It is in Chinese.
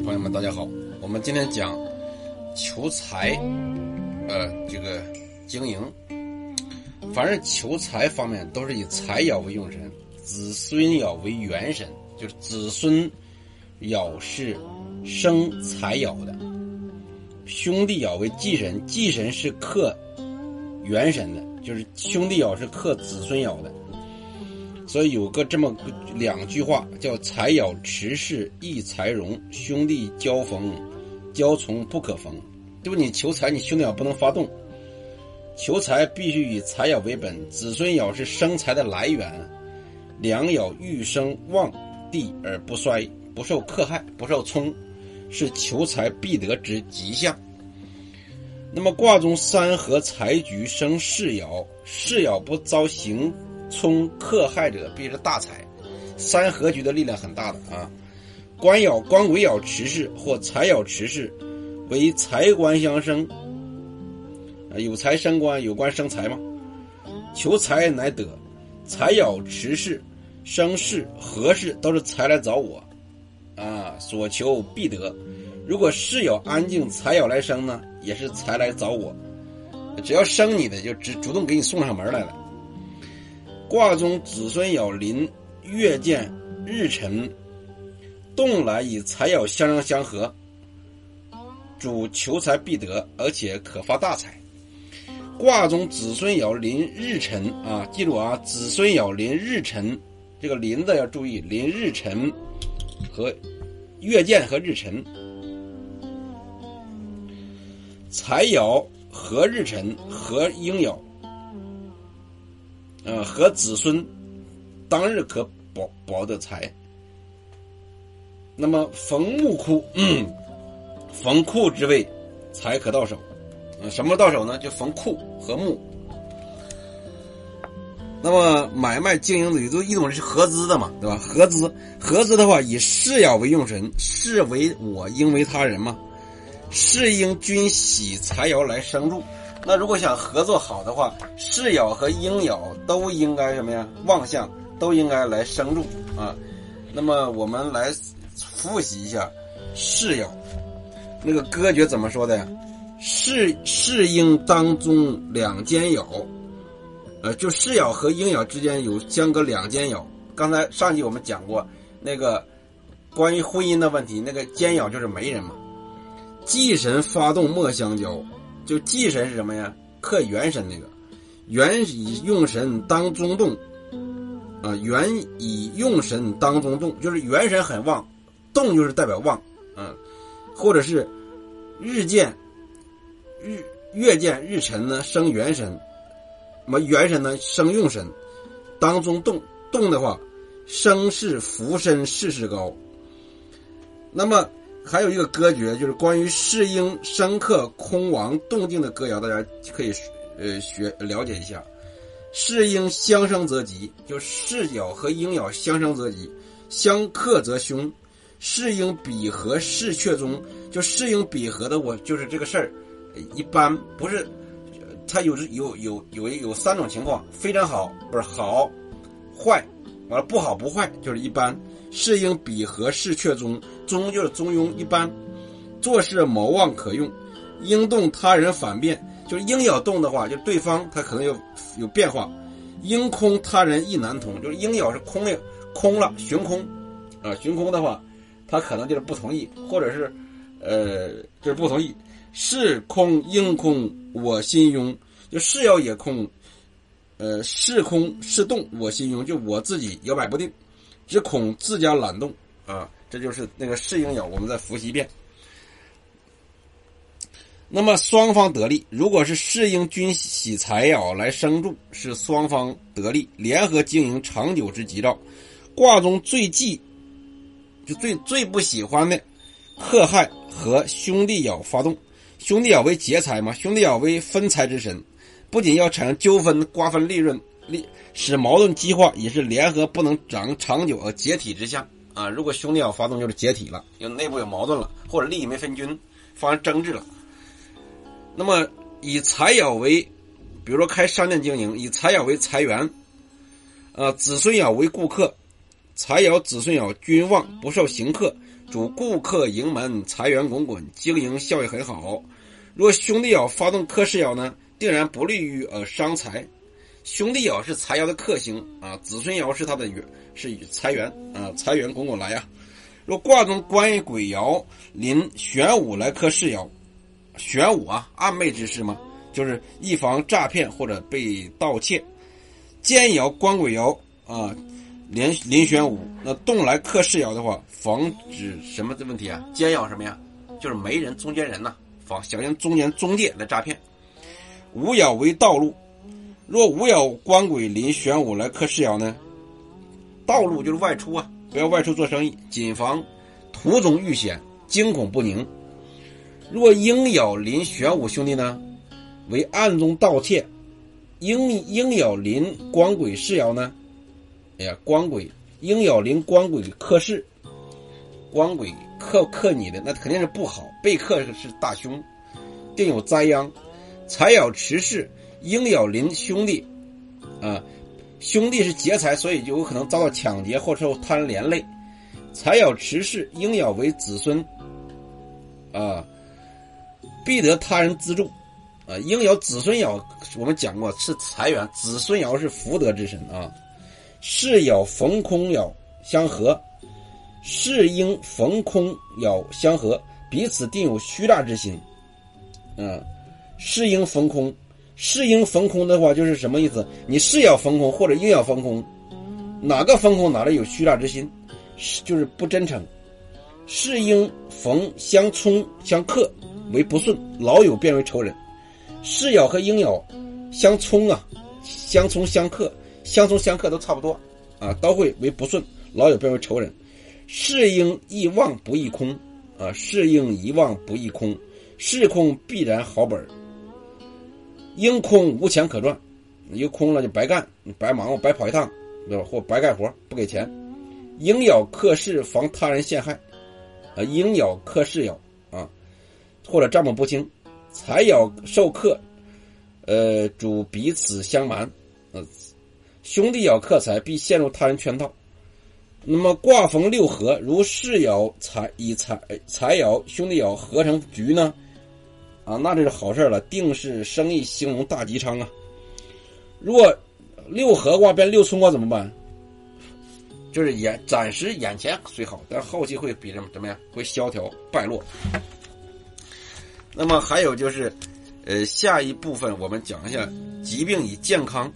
朋友们，大家好。我们今天讲求财，呃，这个经营，凡是求财方面都是以财爻为用神，子孙爻为元神，就是子孙爻是生财爻的，兄弟爻为忌神，忌神是克元神的，就是兄弟爻是克子孙爻的。所以有个这么两句话，叫“财爻持世易财荣，兄弟交逢交从不可逢”。就是你求财，你兄弟爻不能发动。求财必须以财爻为本，子孙爻是生财的来源。良爻欲生旺地而不衰，不受克害，不受冲，是求财必得之吉象。那么卦中三合财局生世爻，世爻不遭刑。冲克害者必是大财，三合局的力量很大的啊。官爻官鬼爻持事或财爻持事，为财官相生。啊，有财生官，有官生财嘛。求财乃得，财爻持世生世合事都是财来找我，啊，所求必得。如果世爻安静，财爻来生呢，也是财来找我。只要生你的，就主主动给你送上门来了。卦中子孙爻临月见日辰，动来与财爻相生相合，主求财必得，而且可发大财。卦中子孙爻临日辰啊，记住啊，子孙爻临日辰，这个临的要注意，临日辰和月见和日辰，财爻和日辰和应爻。呃，和子孙当日可保保得财。那么逢木库，逢库之位，财可到手。呃，什么到手呢？就逢库和木。那么买卖经营里都一种是合资的嘛，对吧？合资，合资的话以事爻为用神，事为我，应为他人嘛。世应君喜财爻来生入。那如果想合作好的话，世友和鹰友都应该什么呀？望相都应该来生入啊。那么我们来复习一下世友，那个歌诀怎么说的呀？世世应当中两间爻，呃，就世友和鹰友之间有相隔两间爻。刚才上集我们讲过那个关于婚姻的问题，那个间友就是媒人嘛。祭神发动莫相交。就忌神是什么呀？克元神那个，元以用神当中动，啊，元以用神当中动，就是元神很旺，动就是代表旺，嗯，或者是日见日月见日辰呢生元神，那么元神呢生用神，当中动动的话，生是福身事事高，那么。还有一个歌诀，就是关于世应生克空亡动静的歌谣，大家可以呃学了解一下。世应相生则吉，就世爻和阴爻相生则吉，相克则凶。世应比合世却中，就世应比合的我就是这个事儿，一般不是，它有有有有有三种情况，非常好不是好，坏，完了不好不坏就是一般。适应比合世却中，中就是中庸一般，做事谋望可用，应动他人反变，就是应要动的话，就对方他可能有有变化，应空他人亦难同，就是应要是空了空了悬空，啊悬空的话，他可能就是不同意，或者是呃就是不同意，是空应空我心庸，就是要也空，呃是空是动我心庸，就我自己摇摆不定。只恐自家懒动啊，这就是那个适应爻，我们再复习一遍。那么双方得利，如果是适应均喜财爻来生助，是双方得利，联合经营长久之吉兆。卦中最忌，就最最不喜欢的克害和兄弟爻发动。兄弟爻为劫财嘛，兄弟爻为分财之神，不仅要产生纠纷、瓜分利润。力使矛盾激化，也是联合不能长长久而解体之下啊！如果兄弟要发动，就是解体了，有内部有矛盾了，或者利益没分均，发生争执了。那么以财爻为，比如说开商店经营，以财爻为财源，呃，子孙爻为顾客，财爻子孙爻均旺，不受刑克，主顾客盈门，财源滚滚，经营效益很好。若兄弟爻发动克氏爻呢，定然不利于呃伤财。兄弟爻是财爻的克星啊，子孙爻是它的源，是财源啊，财源滚滚来呀。若卦中关于鬼爻临玄武来克世爻，玄武啊，暗昧之事嘛，就是预防诈骗或者被盗窃。奸爻官鬼爻啊，临临玄武，那动来克世爻的话，防止什么的问题啊？奸爻什么呀？就是媒人、中间人呐，防小心中间中介来诈骗。无爻为道路，若无有官鬼临玄武来克世爻呢？道路就是外出啊。不要外出做生意，谨防途中遇险，惊恐不宁。若鹰咬临玄武兄弟呢，为暗中盗窃；鹰鹰咬临光鬼世爻呢，哎呀，光鬼鹰咬临光鬼克世，光鬼克克你的那肯定是不好，被克是大凶，定有灾殃。财咬持世，鹰咬邻兄弟，啊。兄弟是劫财，所以就有可能遭到抢劫或受他人连累。财爻持世，应咬为子孙，啊，必得他人资助。啊，应爻子孙爻，我们讲过是财源，子孙爻是福德之神啊。世爻逢空爻相合，世应逢空爻相合，彼此定有虚诈之心。嗯，世应逢空。是应逢空的话，就是什么意思？你是要逢空，或者硬要逢空，哪个逢空哪里有虚诈之心，是就是不真诚。是应逢相冲相克为不顺，老友变为仇人。是咬和应咬相冲啊，相冲相克，相冲相克都差不多啊，都会为不顺，老友变为仇人。是应一旺不易空啊，是应一旺不易空，是空必然好本儿应空无钱可赚，一空了就白干，白忙活，白跑一趟，对吧？或白干活不给钱。应咬克事防他人陷害，啊，应咬克事咬啊，或者账目不清。财咬受克，呃，主彼此相瞒，呃，兄弟咬克财必陷入他人圈套。那么卦逢六合，如世爻财以财财爻兄弟爻合成局呢？啊，那这是好事了，定是生意兴隆大吉昌啊！若六合卦变六冲卦怎么办？就是眼暂时眼前虽好，但后期会比什么怎么样？会萧条败落。那么还有就是，呃，下一部分我们讲一下疾病与健康。